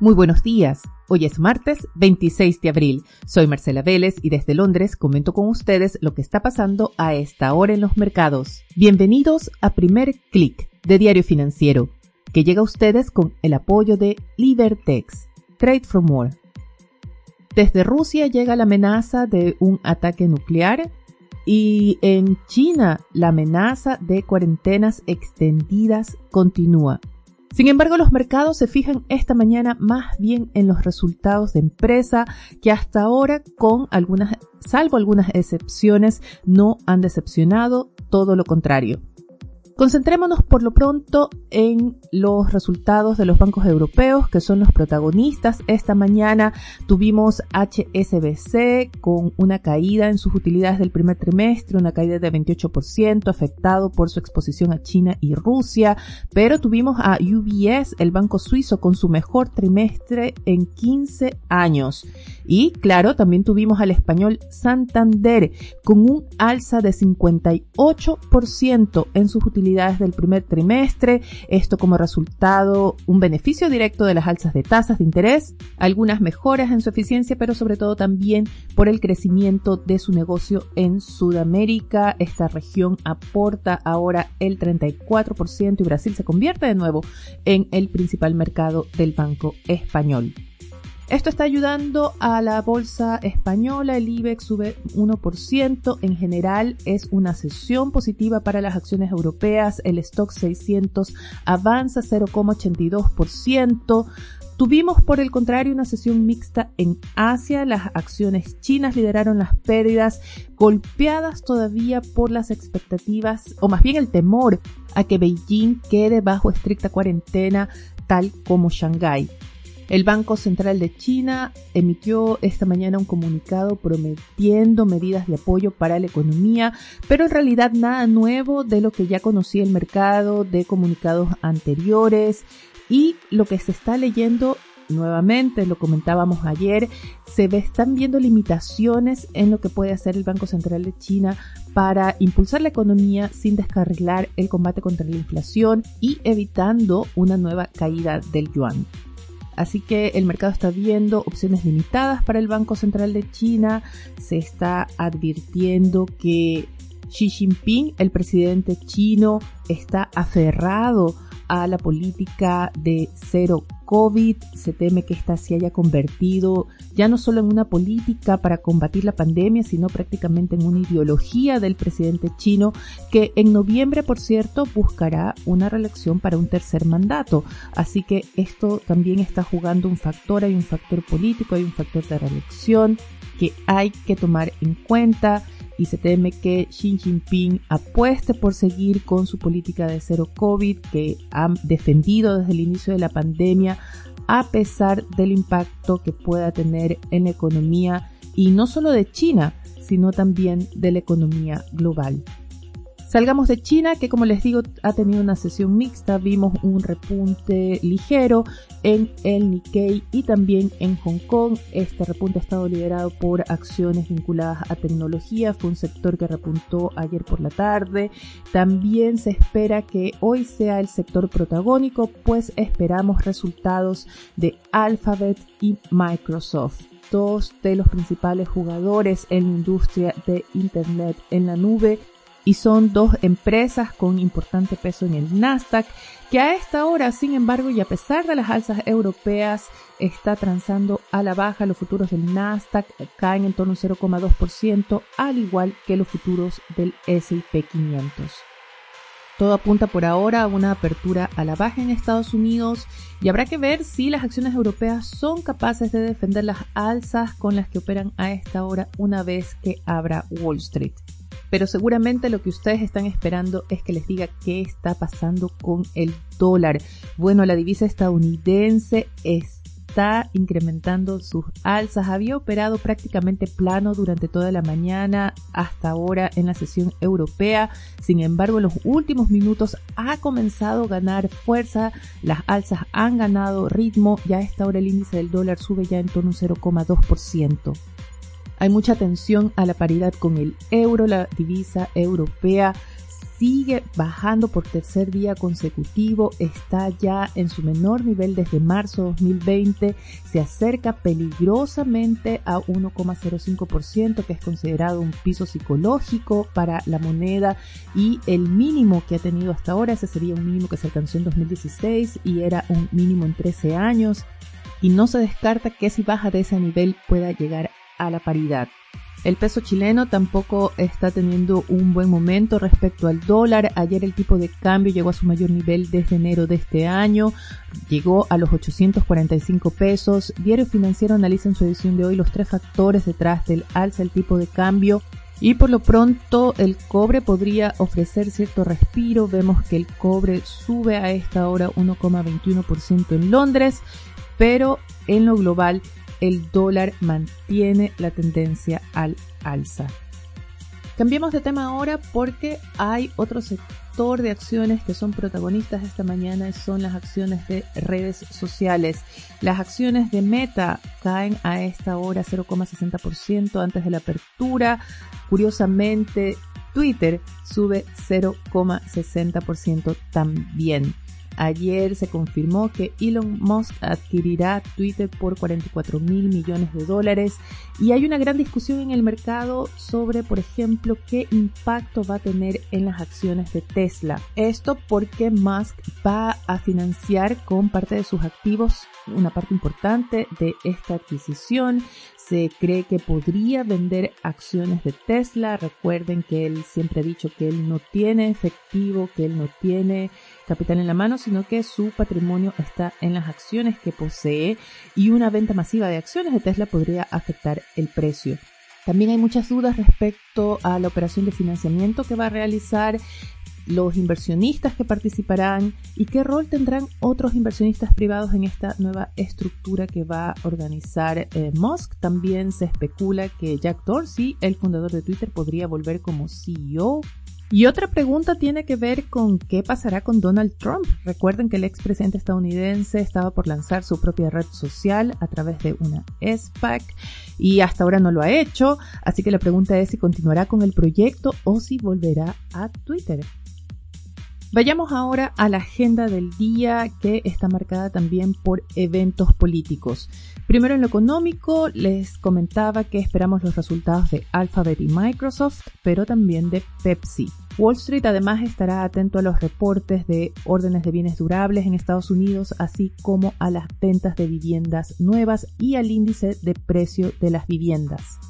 Muy buenos días. Hoy es martes 26 de abril. Soy Marcela Vélez y desde Londres comento con ustedes lo que está pasando a esta hora en los mercados. Bienvenidos a Primer Click de Diario Financiero, que llega a ustedes con el apoyo de Libertex, Trade for More. Desde Rusia llega la amenaza de un ataque nuclear y en China la amenaza de cuarentenas extendidas continúa. Sin embargo, los mercados se fijan esta mañana más bien en los resultados de empresa que hasta ahora, con algunas, salvo algunas excepciones, no han decepcionado, todo lo contrario. Concentrémonos por lo pronto en los resultados de los bancos europeos, que son los protagonistas. Esta mañana tuvimos HSBC con una caída en sus utilidades del primer trimestre, una caída de 28%, afectado por su exposición a China y Rusia, pero tuvimos a UBS, el banco suizo, con su mejor trimestre en 15 años. Y claro, también tuvimos al español Santander con un alza de 58% en sus utilidades del primer trimestre, esto como resultado un beneficio directo de las alzas de tasas de interés, algunas mejoras en su eficiencia, pero sobre todo también por el crecimiento de su negocio en Sudamérica. Esta región aporta ahora el 34% y Brasil se convierte de nuevo en el principal mercado del Banco Español. Esto está ayudando a la bolsa española, el IBEX sube 1%, en general es una sesión positiva para las acciones europeas, el stock 600 avanza 0,82%, Tuvimos, por el contrario, una sesión mixta en Asia. Las acciones chinas lideraron las pérdidas, golpeadas todavía por las expectativas, o más bien el temor a que Beijing quede bajo estricta cuarentena, tal como Shanghái. El Banco Central de China emitió esta mañana un comunicado prometiendo medidas de apoyo para la economía, pero en realidad nada nuevo de lo que ya conocía el mercado, de comunicados anteriores y lo que se está leyendo nuevamente, lo comentábamos ayer, se están viendo limitaciones en lo que puede hacer el Banco Central de China para impulsar la economía sin descarrilar el combate contra la inflación y evitando una nueva caída del yuan. Así que el mercado está viendo opciones limitadas para el Banco Central de China. Se está advirtiendo que Xi Jinping, el presidente chino, está aferrado a la política de cero COVID. Se teme que esta se haya convertido ya no solo en una política para combatir la pandemia, sino prácticamente en una ideología del presidente chino que en noviembre, por cierto, buscará una reelección para un tercer mandato. Así que esto también está jugando un factor, hay un factor político, hay un factor de reelección que hay que tomar en cuenta y se teme que Xi Jinping apueste por seguir con su política de cero COVID que han defendido desde el inicio de la pandemia a pesar del impacto que pueda tener en la economía y no solo de China, sino también de la economía global. Salgamos de China, que como les digo ha tenido una sesión mixta, vimos un repunte ligero en el Nikkei y también en Hong Kong. Este repunte ha estado liderado por acciones vinculadas a tecnología, fue un sector que repuntó ayer por la tarde. También se espera que hoy sea el sector protagónico, pues esperamos resultados de Alphabet y Microsoft dos de los principales jugadores en la industria de Internet en la nube y son dos empresas con importante peso en el Nasdaq que a esta hora, sin embargo, y a pesar de las alzas europeas, está transando a la baja. Los futuros del Nasdaq caen en torno a 0,2%, al igual que los futuros del S&P 500. Todo apunta por ahora a una apertura a la baja en Estados Unidos y habrá que ver si las acciones europeas son capaces de defender las alzas con las que operan a esta hora una vez que abra Wall Street pero seguramente lo que ustedes están esperando es que les diga qué está pasando con el dólar. Bueno, la divisa estadounidense está incrementando sus alzas. Había operado prácticamente plano durante toda la mañana hasta ahora en la sesión europea. Sin embargo, en los últimos minutos ha comenzado a ganar fuerza. Las alzas han ganado ritmo. Ya a esta hora el índice del dólar sube ya en torno a un 0,2%. Hay mucha atención a la paridad con el euro, la divisa europea sigue bajando por tercer día consecutivo, está ya en su menor nivel desde marzo 2020, se acerca peligrosamente a 1,05%, que es considerado un piso psicológico para la moneda y el mínimo que ha tenido hasta ahora, ese sería un mínimo que se alcanzó en 2016 y era un mínimo en 13 años y no se descarta que si baja de ese nivel pueda llegar a la paridad. El peso chileno tampoco está teniendo un buen momento respecto al dólar. Ayer el tipo de cambio llegó a su mayor nivel desde enero de este año. Llegó a los 845 pesos. Diario Financiero analiza en su edición de hoy los tres factores detrás del alza del tipo de cambio. Y por lo pronto el cobre podría ofrecer cierto respiro. Vemos que el cobre sube a esta hora 1,21% en Londres, pero en lo global el dólar mantiene la tendencia al alza. Cambiemos de tema ahora porque hay otro sector de acciones que son protagonistas esta mañana y son las acciones de redes sociales. Las acciones de Meta caen a esta hora 0,60% antes de la apertura. Curiosamente, Twitter sube 0,60% también. Ayer se confirmó que Elon Musk adquirirá Twitter por 44 mil millones de dólares y hay una gran discusión en el mercado sobre, por ejemplo, qué impacto va a tener en las acciones de Tesla. Esto porque Musk va a financiar con parte de sus activos una parte importante de esta adquisición. Se cree que podría vender acciones de Tesla. Recuerden que él siempre ha dicho que él no tiene efectivo, que él no tiene capital en la mano, sino que su patrimonio está en las acciones que posee y una venta masiva de acciones de Tesla podría afectar el precio. También hay muchas dudas respecto a la operación de financiamiento que va a realizar los inversionistas que participarán y qué rol tendrán otros inversionistas privados en esta nueva estructura que va a organizar eh, Musk. También se especula que Jack Dorsey, el fundador de Twitter, podría volver como CEO. Y otra pregunta tiene que ver con qué pasará con Donald Trump. Recuerden que el expresidente estadounidense estaba por lanzar su propia red social a través de una SPAC y hasta ahora no lo ha hecho, así que la pregunta es si continuará con el proyecto o si volverá a Twitter. Vayamos ahora a la agenda del día que está marcada también por eventos políticos. Primero en lo económico, les comentaba que esperamos los resultados de Alphabet y Microsoft, pero también de Pepsi. Wall Street además estará atento a los reportes de órdenes de bienes durables en Estados Unidos, así como a las ventas de viviendas nuevas y al índice de precio de las viviendas.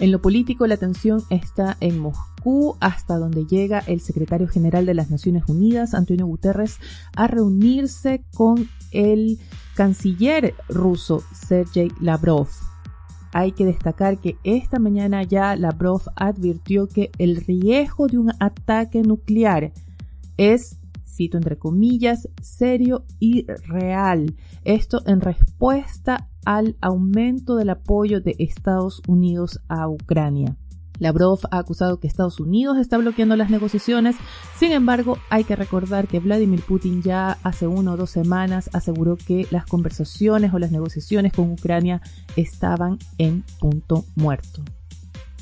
En lo político, la atención está en Moscú, hasta donde llega el secretario general de las Naciones Unidas, Antonio Guterres, a reunirse con el canciller ruso, Sergei Lavrov. Hay que destacar que esta mañana ya Lavrov advirtió que el riesgo de un ataque nuclear es cito entre comillas, serio y real. Esto en respuesta al aumento del apoyo de Estados Unidos a Ucrania. Lavrov ha acusado que Estados Unidos está bloqueando las negociaciones, sin embargo hay que recordar que Vladimir Putin ya hace una o dos semanas aseguró que las conversaciones o las negociaciones con Ucrania estaban en punto muerto.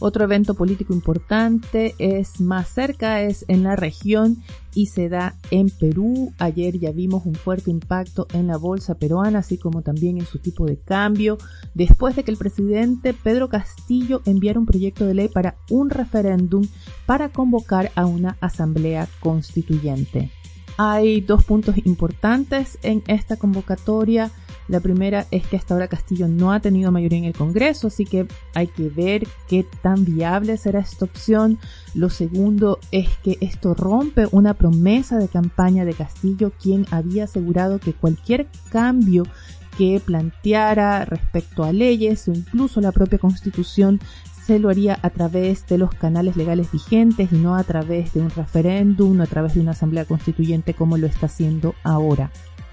Otro evento político importante es más cerca, es en la región y se da en Perú. Ayer ya vimos un fuerte impacto en la bolsa peruana, así como también en su tipo de cambio, después de que el presidente Pedro Castillo enviara un proyecto de ley para un referéndum para convocar a una asamblea constituyente. Hay dos puntos importantes en esta convocatoria. La primera es que hasta ahora Castillo no ha tenido mayoría en el Congreso, así que hay que ver qué tan viable será esta opción. Lo segundo es que esto rompe una promesa de campaña de Castillo, quien había asegurado que cualquier cambio que planteara respecto a leyes o incluso la propia constitución se lo haría a través de los canales legales vigentes y no a través de un referéndum, no a través de una asamblea constituyente como lo está haciendo ahora.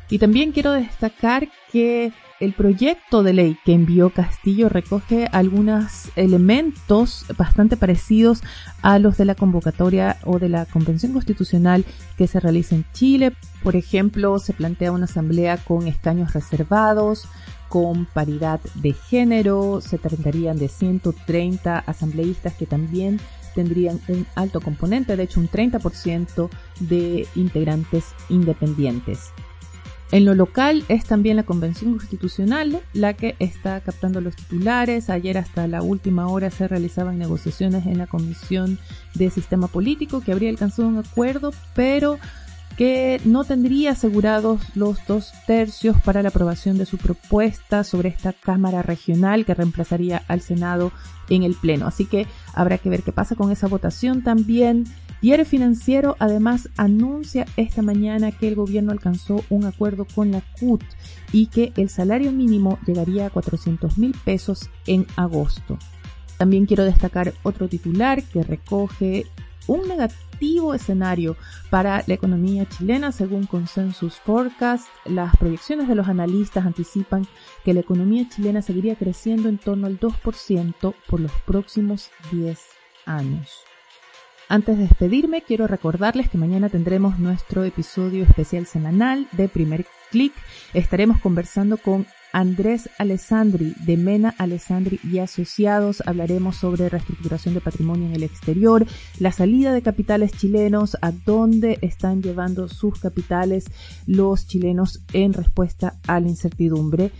Y también quiero destacar que el proyecto de ley que envió Castillo recoge algunos elementos bastante parecidos a los de la convocatoria o de la convención constitucional que se realiza en Chile. Por ejemplo, se plantea una asamblea con escaños reservados, con paridad de género, se tratarían de 130 asambleístas que también tendrían un alto componente, de hecho un 30% de integrantes independientes. En lo local es también la Convención Constitucional la que está captando los titulares. Ayer hasta la última hora se realizaban negociaciones en la Comisión de Sistema Político que habría alcanzado un acuerdo, pero que no tendría asegurados los dos tercios para la aprobación de su propuesta sobre esta Cámara Regional que reemplazaría al Senado en el Pleno. Así que habrá que ver qué pasa con esa votación también. Diario Financiero además anuncia esta mañana que el gobierno alcanzó un acuerdo con la CUT y que el salario mínimo llegaría a 400 mil pesos en agosto. También quiero destacar otro titular que recoge un negativo escenario para la economía chilena según Consensus Forecast. Las proyecciones de los analistas anticipan que la economía chilena seguiría creciendo en torno al 2% por los próximos 10 años. Antes de despedirme, quiero recordarles que mañana tendremos nuestro episodio especial semanal de Primer Click. Estaremos conversando con Andrés Alessandri de Mena Alessandri y Asociados. Hablaremos sobre reestructuración de patrimonio en el exterior, la salida de capitales chilenos, a dónde están llevando sus capitales los chilenos en respuesta a la incertidumbre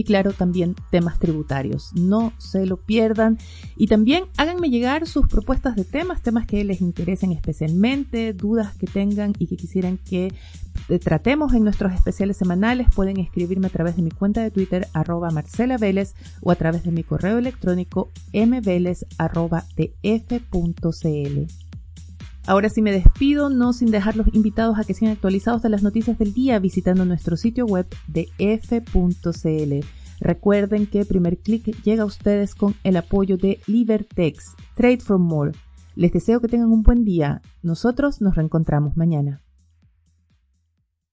y claro, también temas tributarios. No se lo pierdan y también háganme llegar sus propuestas de temas, temas que les interesen especialmente, dudas que tengan y que quisieran que eh, tratemos en nuestros especiales semanales. Pueden escribirme a través de mi cuenta de Twitter arroba Marcela Vélez o a través de mi correo electrónico mveles Ahora sí me despido, no sin dejarlos invitados a que sean actualizados de las noticias del día visitando nuestro sitio web de f.cl. Recuerden que Primer Click llega a ustedes con el apoyo de Libertex, Trade from More. Les deseo que tengan un buen día. Nosotros nos reencontramos mañana.